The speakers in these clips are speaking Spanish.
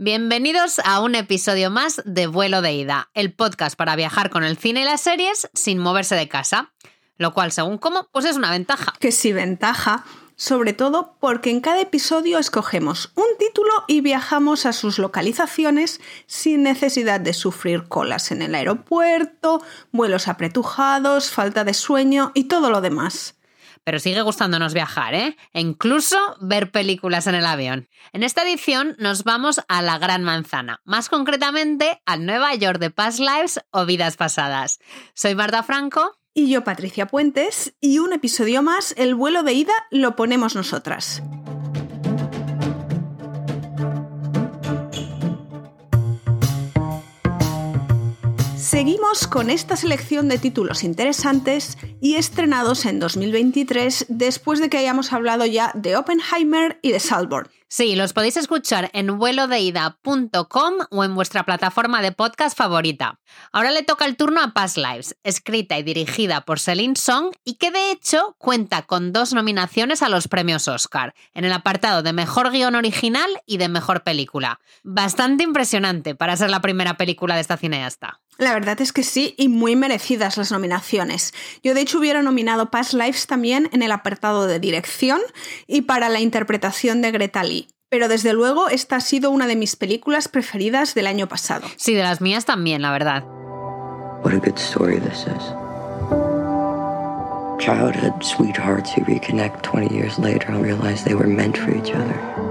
Bienvenidos a un episodio más de Vuelo de Ida, el podcast para viajar con el cine y las series sin moverse de casa. Lo cual, según cómo, pues es una ventaja. Que sí, ventaja. Sobre todo porque en cada episodio escogemos un título y viajamos a sus localizaciones sin necesidad de sufrir colas en el aeropuerto, vuelos apretujados, falta de sueño y todo lo demás pero sigue gustándonos viajar, ¿eh? E incluso ver películas en el avión. En esta edición nos vamos a la Gran Manzana, más concretamente al Nueva York de Past Lives o Vidas Pasadas. Soy Marta Franco. Y yo, Patricia Puentes, y un episodio más, el vuelo de ida lo ponemos nosotras. Seguimos con esta selección de títulos interesantes y estrenados en 2023 después de que hayamos hablado ya de Oppenheimer y de Salborn. Sí, los podéis escuchar en vuelodeida.com o en vuestra plataforma de podcast favorita. Ahora le toca el turno a Past Lives, escrita y dirigida por Celine Song y que de hecho cuenta con dos nominaciones a los premios Oscar, en el apartado de Mejor Guión Original y de Mejor Película. Bastante impresionante para ser la primera película de esta cineasta. La verdad es que sí, y muy merecidas las nominaciones. Yo de hecho hubiera nominado Past Lives también en el apartado de dirección y para la interpretación de Greta Lee. Pero desde luego esta ha sido una de mis películas preferidas del año pasado. Sí, de las mías también, la verdad. What a good story this is. Childhood sweethearts who reconnect 20 years later and realize they were meant for each other.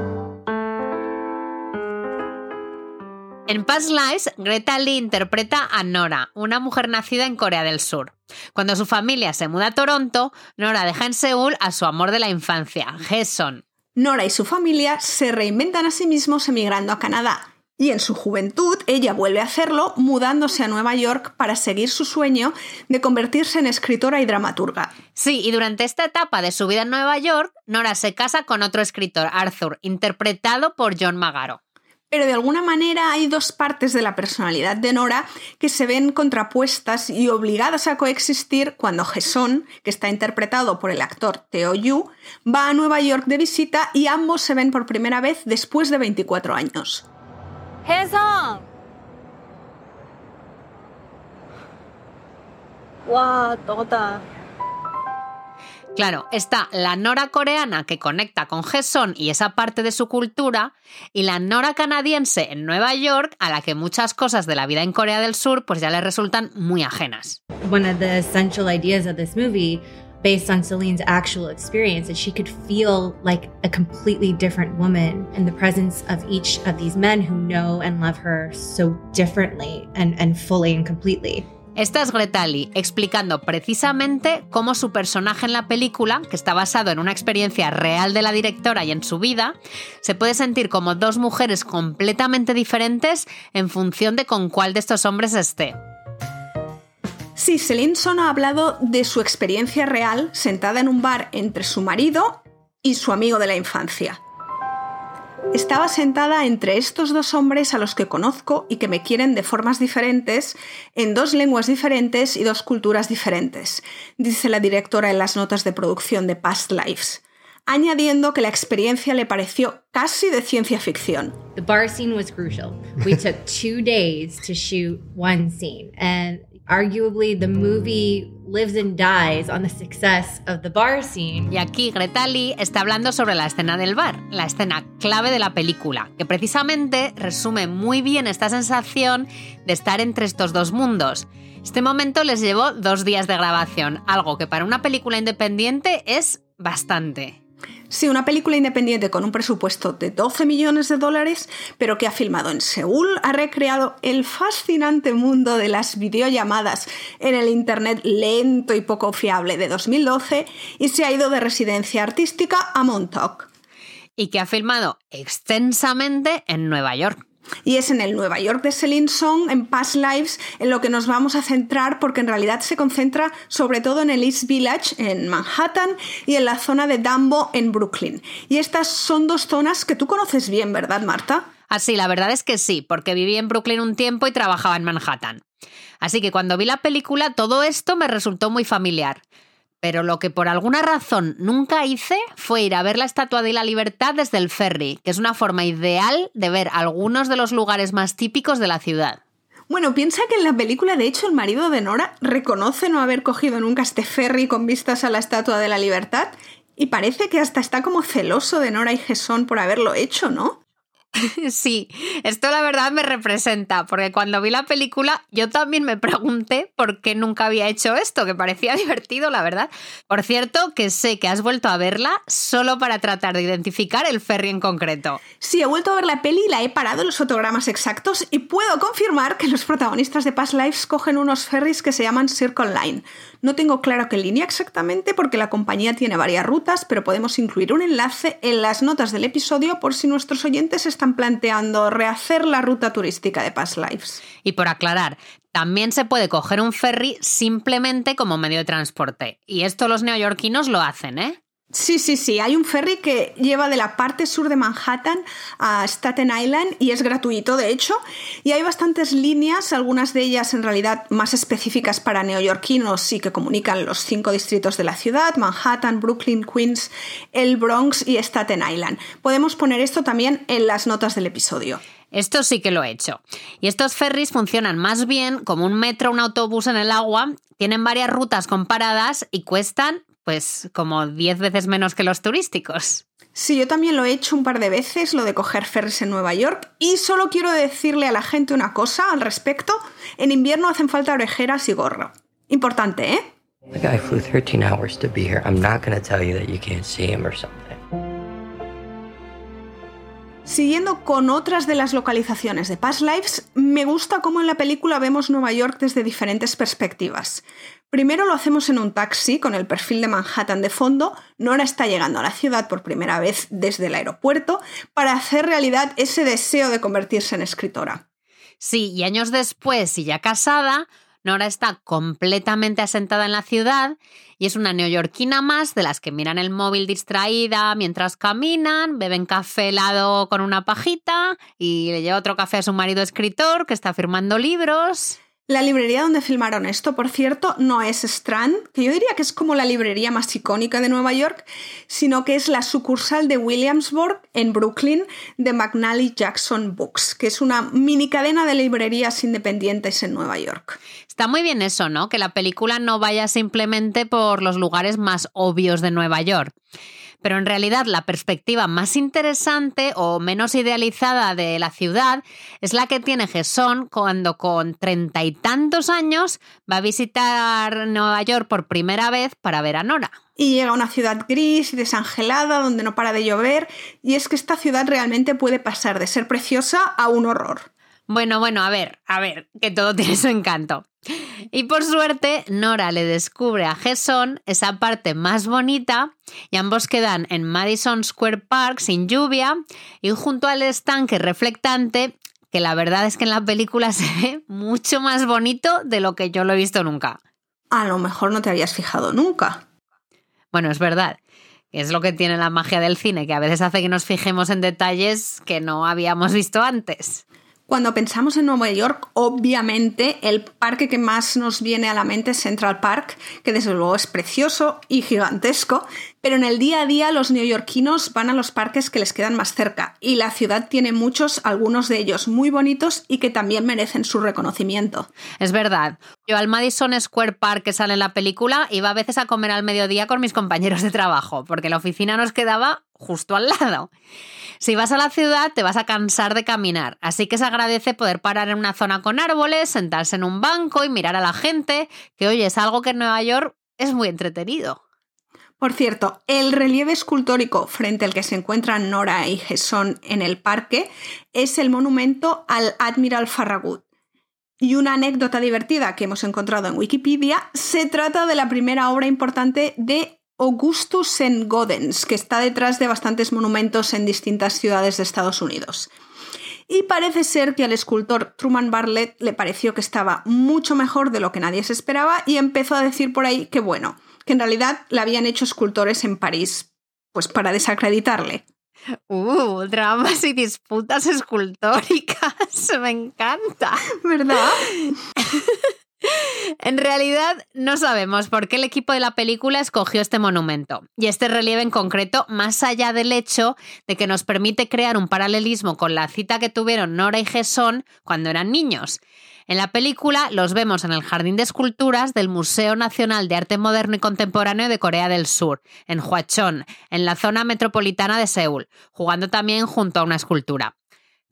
En Past Lives, Greta Lee interpreta a Nora, una mujer nacida en Corea del Sur. Cuando su familia se muda a Toronto, Nora deja en Seúl a su amor de la infancia, Jason. Nora y su familia se reinventan a sí mismos emigrando a Canadá. Y en su juventud ella vuelve a hacerlo mudándose a Nueva York para seguir su sueño de convertirse en escritora y dramaturga. Sí, y durante esta etapa de su vida en Nueva York, Nora se casa con otro escritor, Arthur, interpretado por John Magaro. Pero de alguna manera hay dos partes de la personalidad de Nora que se ven contrapuestas y obligadas a coexistir cuando Jason, que está interpretado por el actor Theo Yu, va a Nueva York de visita y ambos se ven por primera vez después de 24 años. Claro, está la Nora coreana que conecta con Jason y esa parte de su cultura, y la Nora canadiense en Nueva York, a la que muchas cosas de la vida en Corea del Sur pues ya le resultan muy ajenas. One of the essential ideas of this movie based on Celine's actual experience is she could feel like a completely different woman in the presence of each of these men who know and love her so differently and fully and completely. Esta es Greta Lee, explicando precisamente cómo su personaje en la película, que está basado en una experiencia real de la directora y en su vida, se puede sentir como dos mujeres completamente diferentes en función de con cuál de estos hombres esté. Sí, Celine ha hablado de su experiencia real sentada en un bar entre su marido y su amigo de la infancia. Estaba sentada entre estos dos hombres a los que conozco y que me quieren de formas diferentes, en dos lenguas diferentes y dos culturas diferentes, dice la directora en las notas de producción de Past Lives, añadiendo que la experiencia le pareció casi de ciencia ficción. The bar scene was crucial. We took two days to shoot one scene, and arguably the movie lives and dies on the success of the bar scene. Y aquí Greta Lee está hablando sobre la escena del bar, la escena clave de la película, que precisamente resume muy bien esta sensación de estar entre estos dos mundos. Este momento les llevó dos días de grabación, algo que para una película independiente es bastante. Sí, una película independiente con un presupuesto de 12 millones de dólares, pero que ha filmado en Seúl, ha recreado el fascinante mundo de las videollamadas en el Internet lento y poco fiable de 2012 y se ha ido de residencia artística a Montauk. Y que ha filmado extensamente en Nueva York. Y es en el Nueva York de Celine Song, en Past Lives, en lo que nos vamos a centrar porque en realidad se concentra sobre todo en el East Village, en Manhattan, y en la zona de Dumbo, en Brooklyn. Y estas son dos zonas que tú conoces bien, ¿verdad, Marta? Así, ah, la verdad es que sí, porque viví en Brooklyn un tiempo y trabajaba en Manhattan. Así que cuando vi la película todo esto me resultó muy familiar. Pero lo que por alguna razón nunca hice fue ir a ver la Estatua de la Libertad desde el ferry, que es una forma ideal de ver algunos de los lugares más típicos de la ciudad. Bueno, piensa que en la película, de hecho, el marido de Nora reconoce no haber cogido nunca este ferry con vistas a la Estatua de la Libertad y parece que hasta está como celoso de Nora y Gesón por haberlo hecho, ¿no? Sí, esto la verdad me representa, porque cuando vi la película yo también me pregunté por qué nunca había hecho esto, que parecía divertido, la verdad. Por cierto, que sé que has vuelto a verla solo para tratar de identificar el ferry en concreto. Sí, he vuelto a ver la peli y la he parado en los fotogramas exactos y puedo confirmar que los protagonistas de Past Lives cogen unos ferries que se llaman Circle Line. No tengo claro qué línea exactamente porque la compañía tiene varias rutas, pero podemos incluir un enlace en las notas del episodio por si nuestros oyentes están planteando rehacer la ruta turística de Past Lives. Y por aclarar, también se puede coger un ferry simplemente como medio de transporte. Y esto los neoyorquinos lo hacen, ¿eh? Sí, sí, sí. Hay un ferry que lleva de la parte sur de Manhattan a Staten Island y es gratuito, de hecho. Y hay bastantes líneas, algunas de ellas en realidad más específicas para neoyorquinos y que comunican los cinco distritos de la ciudad, Manhattan, Brooklyn, Queens, el Bronx y Staten Island. Podemos poner esto también en las notas del episodio. Esto sí que lo he hecho. Y estos ferries funcionan más bien como un metro, un autobús en el agua, tienen varias rutas comparadas y cuestan pues como 10 veces menos que los turísticos. Sí, yo también lo he hecho un par de veces, lo de coger ferries en Nueva York, y solo quiero decirle a la gente una cosa al respecto. En invierno hacen falta orejeras y gorro. Importante, ¿eh? The guy flew 13 hours to be here. I'm not going to tell you that you can't see him or something. Siguiendo con otras de las localizaciones de Past Lives, me gusta cómo en la película vemos Nueva York desde diferentes perspectivas. Primero lo hacemos en un taxi con el perfil de Manhattan de fondo. Nora está llegando a la ciudad por primera vez desde el aeropuerto para hacer realidad ese deseo de convertirse en escritora. Sí, y años después, y ya casada, Nora está completamente asentada en la ciudad y es una neoyorquina más de las que miran el móvil distraída mientras caminan, beben café helado con una pajita y le lleva otro café a su marido escritor que está firmando libros. La librería donde filmaron esto, por cierto, no es Strand, que yo diría que es como la librería más icónica de Nueva York, sino que es la sucursal de Williamsburg, en Brooklyn, de McNally Jackson Books, que es una mini cadena de librerías independientes en Nueva York. Está muy bien eso, ¿no? Que la película no vaya simplemente por los lugares más obvios de Nueva York pero en realidad la perspectiva más interesante o menos idealizada de la ciudad es la que tiene Gesón cuando con treinta y tantos años va a visitar Nueva York por primera vez para ver a Nora. Y llega a una ciudad gris y desangelada donde no para de llover y es que esta ciudad realmente puede pasar de ser preciosa a un horror. Bueno, bueno, a ver, a ver, que todo tiene su encanto. Y por suerte, Nora le descubre a Gesson esa parte más bonita y ambos quedan en Madison Square Park sin lluvia y junto al estanque reflectante, que la verdad es que en la película se ve mucho más bonito de lo que yo lo he visto nunca. A lo mejor no te habías fijado nunca. Bueno, es verdad. Es lo que tiene la magia del cine, que a veces hace que nos fijemos en detalles que no habíamos visto antes. Cuando pensamos en Nueva York, obviamente el parque que más nos viene a la mente es Central Park, que desde luego es precioso y gigantesco, pero en el día a día los neoyorquinos van a los parques que les quedan más cerca y la ciudad tiene muchos, algunos de ellos muy bonitos y que también merecen su reconocimiento. Es verdad. Yo al Madison Square Park que sale en la película iba a veces a comer al mediodía con mis compañeros de trabajo, porque la oficina nos quedaba justo al lado. Si vas a la ciudad te vas a cansar de caminar, así que se agradece poder parar en una zona con árboles, sentarse en un banco y mirar a la gente, que oye, es algo que en Nueva York es muy entretenido. Por cierto, el relieve escultórico frente al que se encuentran Nora y Gesson en el parque es el monumento al Admiral Farragut. Y una anécdota divertida que hemos encontrado en Wikipedia se trata de la primera obra importante de Augustus St. Godens, que está detrás de bastantes monumentos en distintas ciudades de Estados Unidos. Y parece ser que al escultor Truman Bartlett le pareció que estaba mucho mejor de lo que nadie se esperaba y empezó a decir por ahí que bueno, que en realidad la habían hecho escultores en París, pues para desacreditarle. Uh, dramas y disputas escultóricas, me encanta. ¿Verdad? En realidad no sabemos por qué el equipo de la película escogió este monumento y este relieve en concreto, más allá del hecho de que nos permite crear un paralelismo con la cita que tuvieron Nora y Gesson cuando eran niños. En la película los vemos en el Jardín de Esculturas del Museo Nacional de Arte Moderno y Contemporáneo de Corea del Sur, en Hwachon, en la zona metropolitana de Seúl, jugando también junto a una escultura.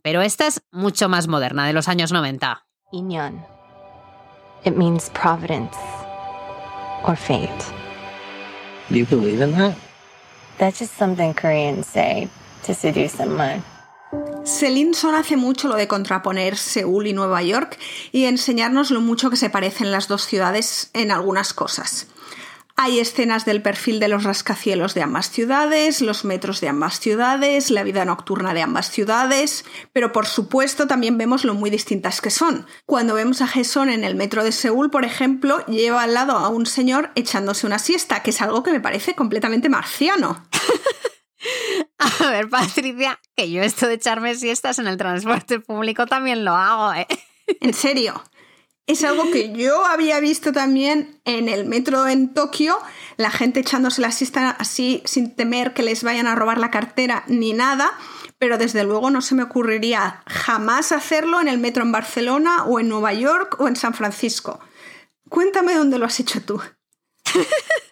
Pero esta es mucho más moderna, de los años 90. Inyeon. It means providence or fate. Do you believe in that? That's just something Koreans say to seduce someone. Celine Son hace mucho lo de contraponer Seúl y Nueva York y enseñarnos lo mucho que se parecen las dos ciudades en algunas cosas. Hay escenas del perfil de los rascacielos de ambas ciudades, los metros de ambas ciudades, la vida nocturna de ambas ciudades, pero por supuesto también vemos lo muy distintas que son. Cuando vemos a Jason en el metro de Seúl, por ejemplo, lleva al lado a un señor echándose una siesta, que es algo que me parece completamente marciano. A ver, Patricia, que yo esto de echarme siestas en el transporte público también lo hago, ¿eh? En serio. Es algo que yo había visto también en el metro en Tokio, la gente echándose la siesta así sin temer que les vayan a robar la cartera ni nada, pero desde luego no se me ocurriría jamás hacerlo en el metro en Barcelona o en Nueva York o en San Francisco. Cuéntame dónde lo has hecho tú.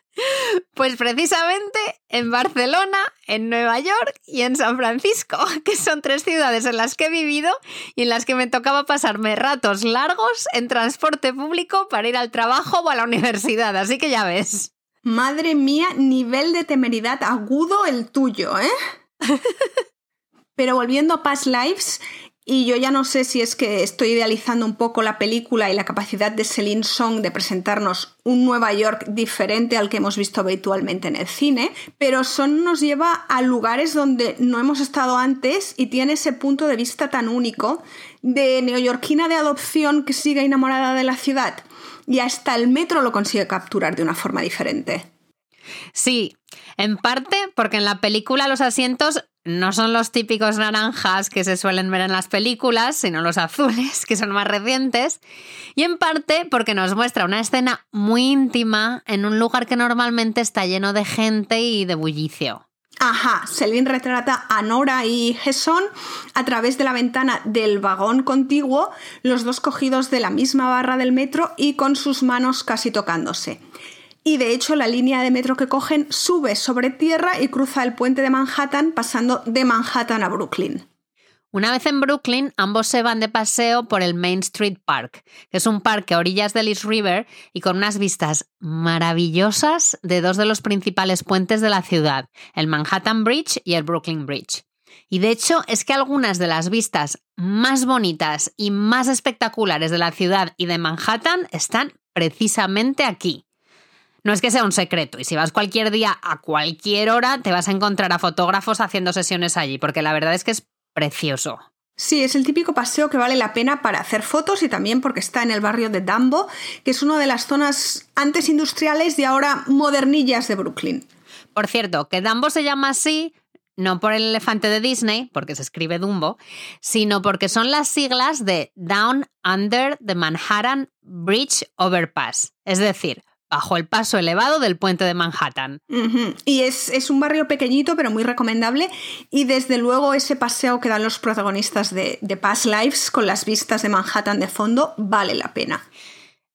Pues precisamente en Barcelona, en Nueva York y en San Francisco, que son tres ciudades en las que he vivido y en las que me tocaba pasarme ratos largos en transporte público para ir al trabajo o a la universidad, así que ya ves. Madre mía, nivel de temeridad agudo el tuyo, ¿eh? Pero volviendo a Past Lives, y yo ya no sé si es que estoy idealizando un poco la película y la capacidad de Celine Song de presentarnos un Nueva York diferente al que hemos visto habitualmente en el cine, pero Song nos lleva a lugares donde no hemos estado antes y tiene ese punto de vista tan único de neoyorquina de adopción que sigue enamorada de la ciudad y hasta el metro lo consigue capturar de una forma diferente. Sí, en parte porque en la película los asientos no son los típicos naranjas que se suelen ver en las películas, sino los azules, que son más recientes, y en parte porque nos muestra una escena muy íntima en un lugar que normalmente está lleno de gente y de bullicio. Ajá, Selin retrata a Nora y Gesson a través de la ventana del vagón contiguo, los dos cogidos de la misma barra del metro y con sus manos casi tocándose y de hecho la línea de metro que cogen sube sobre tierra y cruza el puente de Manhattan pasando de Manhattan a Brooklyn. Una vez en Brooklyn, ambos se van de paseo por el Main Street Park, que es un parque a orillas del East River y con unas vistas maravillosas de dos de los principales puentes de la ciudad, el Manhattan Bridge y el Brooklyn Bridge. Y de hecho es que algunas de las vistas más bonitas y más espectaculares de la ciudad y de Manhattan están precisamente aquí. No es que sea un secreto, y si vas cualquier día a cualquier hora, te vas a encontrar a fotógrafos haciendo sesiones allí, porque la verdad es que es precioso. Sí, es el típico paseo que vale la pena para hacer fotos y también porque está en el barrio de Dumbo, que es una de las zonas antes industriales y ahora modernillas de Brooklyn. Por cierto, que Dumbo se llama así no por el elefante de Disney, porque se escribe Dumbo, sino porque son las siglas de Down Under the Manhattan Bridge Overpass, es decir, bajo el paso elevado del puente de Manhattan. Y es, un barrio pequeñito, pero muy recomendable. Y desde luego ese paseo que dan los protagonistas de, de Past Lives con las vistas de Manhattan de fondo vale la pena.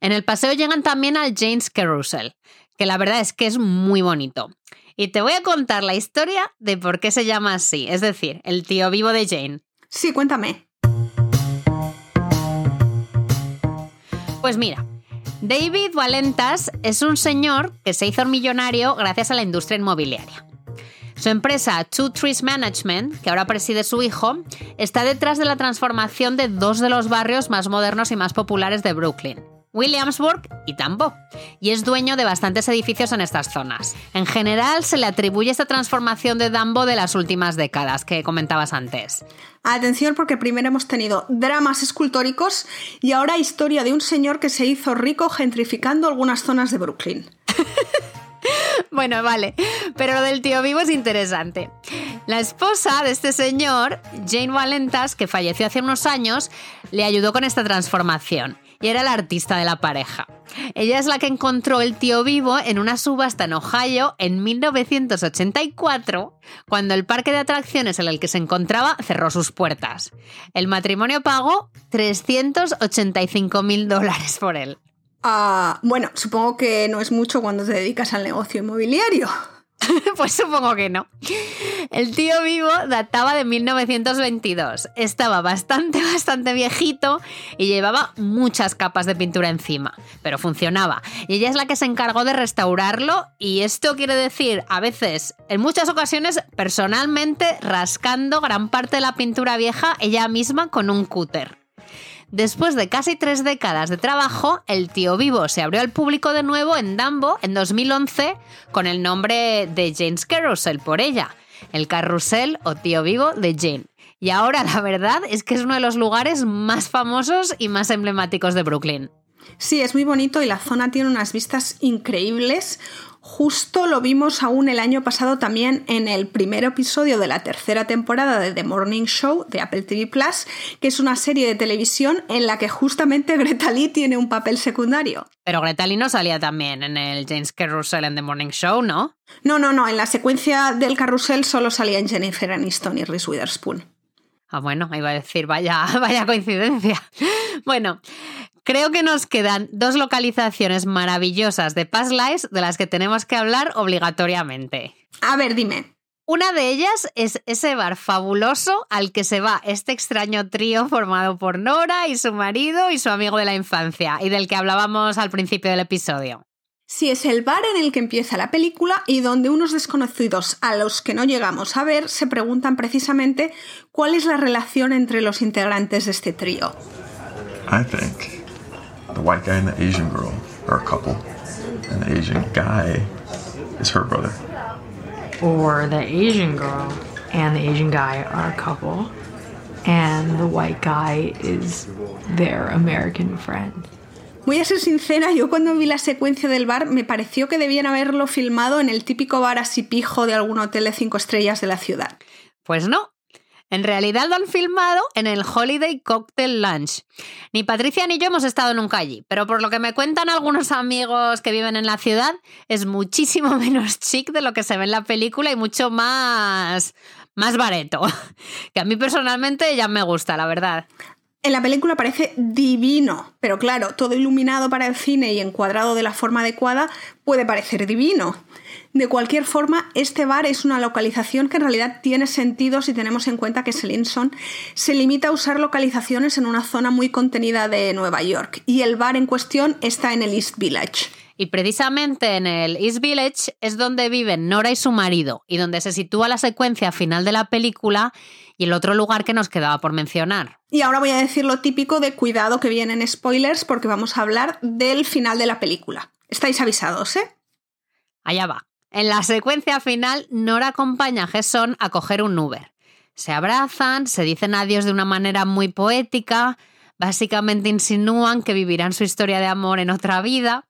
En el paseo llegan también al James Carousel, que la verdad es que es muy bonito. Y te voy a contar la historia de por qué se llama así, es decir, el tío vivo de Jane. Sí, cuéntame. Pues mira, David Valentas es un señor que se hizo millonario gracias a la industria inmobiliaria. Su empresa Two Trees Management, que ahora preside su hijo, está detrás de la transformación de dos de los barrios más modernos y más populares de Brooklyn, Williamsburg y Tambo, y es dueño de bastantes edificios en estas zonas. En general, se le atribuye esta transformación de Dumbo de las últimas décadas que comentabas antes. Atención porque primero hemos tenido dramas escultóricos y ahora historia de un señor que se hizo rico gentrificando algunas zonas de Brooklyn. bueno, vale, pero lo del tío vivo es interesante. La esposa de este señor, Jane Valentas, que falleció hace unos años, le ayudó con esta transformación y era la artista de la pareja. Ella es la que encontró el tío vivo en una subasta en Ohio en 1984, cuando el parque de atracciones en el que se encontraba cerró sus puertas. El matrimonio pagó 385 mil dólares por él. Ah, bueno, supongo que no es mucho cuando te dedicas al negocio inmobiliario. pues supongo que no. El tío vivo databa de 1922. Estaba bastante, bastante viejito y llevaba muchas capas de pintura encima, pero funcionaba. Y ella es la que se encargó de restaurarlo y esto quiere decir, a veces, en muchas ocasiones, personalmente rascando gran parte de la pintura vieja ella misma con un cúter. Después de casi tres décadas de trabajo, el tío vivo se abrió al público de nuevo en Dumbo en 2011 con el nombre de Jane's Carousel por ella, el carrusel o tío vivo de Jane. Y ahora la verdad es que es uno de los lugares más famosos y más emblemáticos de Brooklyn. Sí, es muy bonito y la zona tiene unas vistas increíbles. Justo lo vimos aún el año pasado también en el primer episodio de la tercera temporada de The Morning Show de Apple TV Plus, que es una serie de televisión en la que justamente Greta Lee tiene un papel secundario. Pero Greta Lee no salía también en el James Carrusel en The Morning Show, ¿no? No, no, no, en la secuencia del carrusel solo salían Jennifer Aniston y Reese Witherspoon. Ah, bueno, iba a decir, vaya, vaya coincidencia. Bueno, Creo que nos quedan dos localizaciones maravillosas de Past Lives de las que tenemos que hablar obligatoriamente. A ver, dime. Una de ellas es ese bar fabuloso al que se va este extraño trío formado por Nora y su marido y su amigo de la infancia, y del que hablábamos al principio del episodio. Sí, es el bar en el que empieza la película y donde unos desconocidos a los que no llegamos a ver se preguntan precisamente cuál es la relación entre los integrantes de este trío. I think the white guy and the Asian girl are a couple, and the Asian guy is her brother. Or the Asian girl and the Asian guy are a couple, and the white guy is their American friend. Voy a ser sincera, yo cuando vi la secuencia del bar me pareció que debían haberlo filmado en el típico bar así pijo de algún hotel de cinco estrellas de la ciudad. Pues no, en realidad lo han filmado en el Holiday Cocktail Lunch. Ni Patricia ni yo hemos estado nunca allí, pero por lo que me cuentan algunos amigos que viven en la ciudad, es muchísimo menos chic de lo que se ve en la película y mucho más más bareto, que a mí personalmente ya me gusta, la verdad. En la película parece divino, pero claro, todo iluminado para el cine y encuadrado de la forma adecuada puede parecer divino. De cualquier forma, este bar es una localización que en realidad tiene sentido si tenemos en cuenta que Selinson se limita a usar localizaciones en una zona muy contenida de Nueva York y el bar en cuestión está en el East Village. Y precisamente en el East Village es donde viven Nora y su marido y donde se sitúa la secuencia final de la película y el otro lugar que nos quedaba por mencionar. Y ahora voy a decir lo típico de cuidado que vienen spoilers porque vamos a hablar del final de la película. Estáis avisados, ¿eh? Allá va. En la secuencia final, Nora acompaña a Gesson a coger un Uber. Se abrazan, se dicen adiós de una manera muy poética, básicamente insinúan que vivirán su historia de amor en otra vida.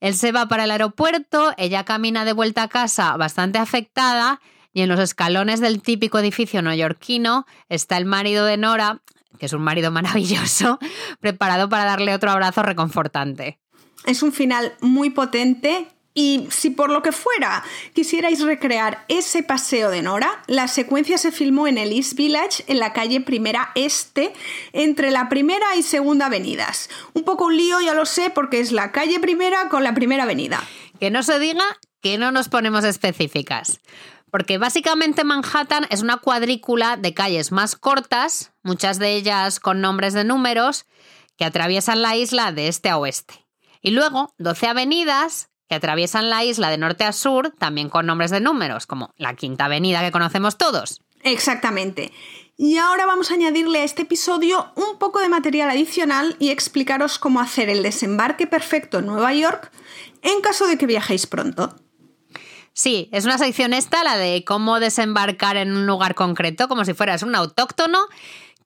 Él se va para el aeropuerto, ella camina de vuelta a casa bastante afectada y en los escalones del típico edificio neoyorquino está el marido de Nora, que es un marido maravilloso, preparado para darle otro abrazo reconfortante. Es un final muy potente y si por lo que fuera quisierais recrear ese paseo de Nora, la secuencia se filmó en el East Village, en la calle Primera Este, entre la Primera y Segunda Avenidas. Un poco un lío, ya lo sé, porque es la calle Primera con la Primera Avenida. Que no se diga que no nos ponemos específicas. Porque básicamente Manhattan es una cuadrícula de calles más cortas, muchas de ellas con nombres de números, que atraviesan la isla de este a oeste. Y luego 12 avenidas que atraviesan la isla de norte a sur, también con nombres de números, como la Quinta Avenida que conocemos todos. Exactamente. Y ahora vamos a añadirle a este episodio un poco de material adicional y explicaros cómo hacer el desembarque perfecto en Nueva York en caso de que viajéis pronto. Sí, es una sección esta, la de cómo desembarcar en un lugar concreto, como si fueras un autóctono,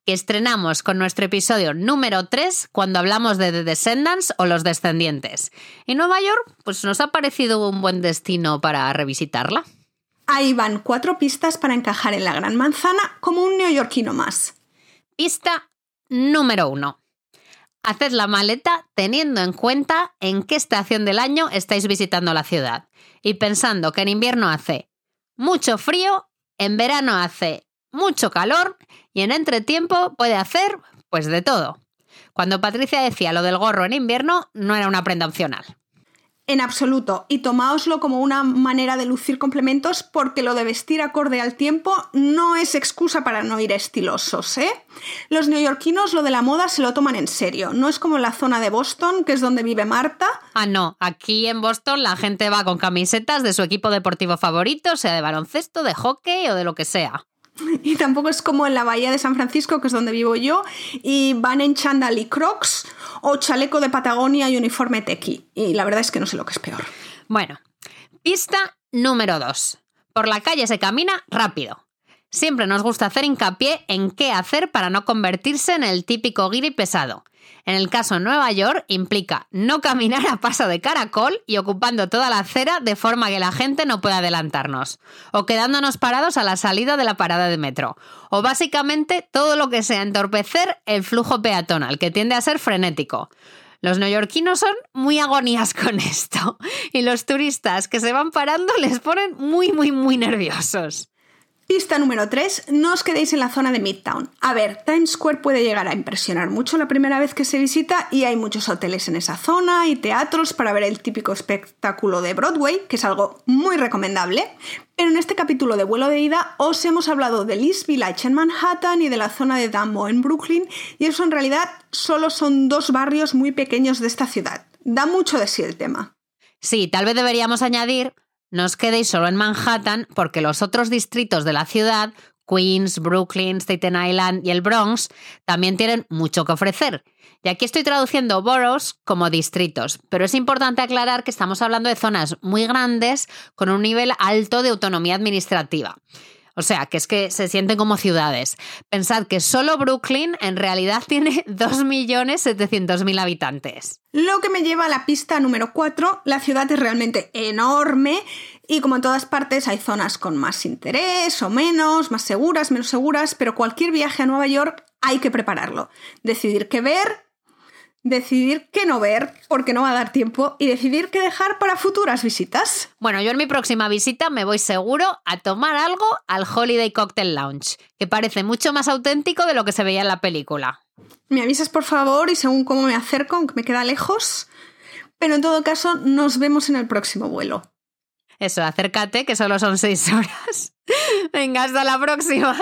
que estrenamos con nuestro episodio número 3 cuando hablamos de The Descendants o Los Descendientes. Y Nueva York, pues nos ha parecido un buen destino para revisitarla. Ahí van cuatro pistas para encajar en la Gran Manzana como un neoyorquino más. Pista número uno. Haced la maleta teniendo en cuenta en qué estación del año estáis visitando la ciudad y pensando que en invierno hace mucho frío, en verano hace mucho calor y en entretiempo puede hacer pues de todo. Cuando Patricia decía lo del gorro en invierno, no era una prenda opcional. En absoluto, y tomáoslo como una manera de lucir complementos porque lo de vestir acorde al tiempo no es excusa para no ir estilosos, ¿eh? Los neoyorquinos lo de la moda se lo toman en serio, no es como en la zona de Boston, que es donde vive Marta. Ah, no, aquí en Boston la gente va con camisetas de su equipo deportivo favorito, sea de baloncesto, de hockey o de lo que sea. Y tampoco es como en la bahía de San Francisco, que es donde vivo yo, y van en chandal y crocs o chaleco de Patagonia y uniforme tequi. Y la verdad es que no sé lo que es peor. Bueno, pista número 2. Por la calle se camina rápido. Siempre nos gusta hacer hincapié en qué hacer para no convertirse en el típico guiri pesado. En el caso de Nueva York implica no caminar a paso de caracol y ocupando toda la acera de forma que la gente no pueda adelantarnos, o quedándonos parados a la salida de la parada de metro, o básicamente todo lo que sea entorpecer el flujo peatonal, que tiende a ser frenético. Los neoyorquinos son muy agonías con esto y los turistas que se van parando les ponen muy, muy, muy nerviosos. Pista número 3, no os quedéis en la zona de Midtown. A ver, Times Square puede llegar a impresionar mucho la primera vez que se visita y hay muchos hoteles en esa zona y teatros para ver el típico espectáculo de Broadway, que es algo muy recomendable. Pero en este capítulo de vuelo de ida os hemos hablado del East Village en Manhattan y de la zona de Dumbo en Brooklyn y eso en realidad solo son dos barrios muy pequeños de esta ciudad. Da mucho de sí el tema. Sí, tal vez deberíamos añadir no os quedéis solo en Manhattan porque los otros distritos de la ciudad, Queens, Brooklyn, Staten Island y el Bronx, también tienen mucho que ofrecer. Y aquí estoy traduciendo boroughs como distritos, pero es importante aclarar que estamos hablando de zonas muy grandes con un nivel alto de autonomía administrativa. O sea, que es que se sienten como ciudades. Pensad que solo Brooklyn en realidad tiene 2.700.000 habitantes. Lo que me lleva a la pista número 4, la ciudad es realmente enorme y como en todas partes hay zonas con más interés o menos, más seguras, menos seguras, pero cualquier viaje a Nueva York hay que prepararlo. Decidir qué ver, decidir qué no ver porque no va a dar tiempo y decidir qué dejar para futuras visitas. Bueno, yo en mi próxima visita me voy seguro a tomar algo al Holiday Cocktail Lounge, que parece mucho más auténtico de lo que se veía en la película. Me avisas por favor y según cómo me acerco, aunque me queda lejos. Pero en todo caso, nos vemos en el próximo vuelo. Eso, acércate, que solo son seis horas. Venga, hasta la próxima.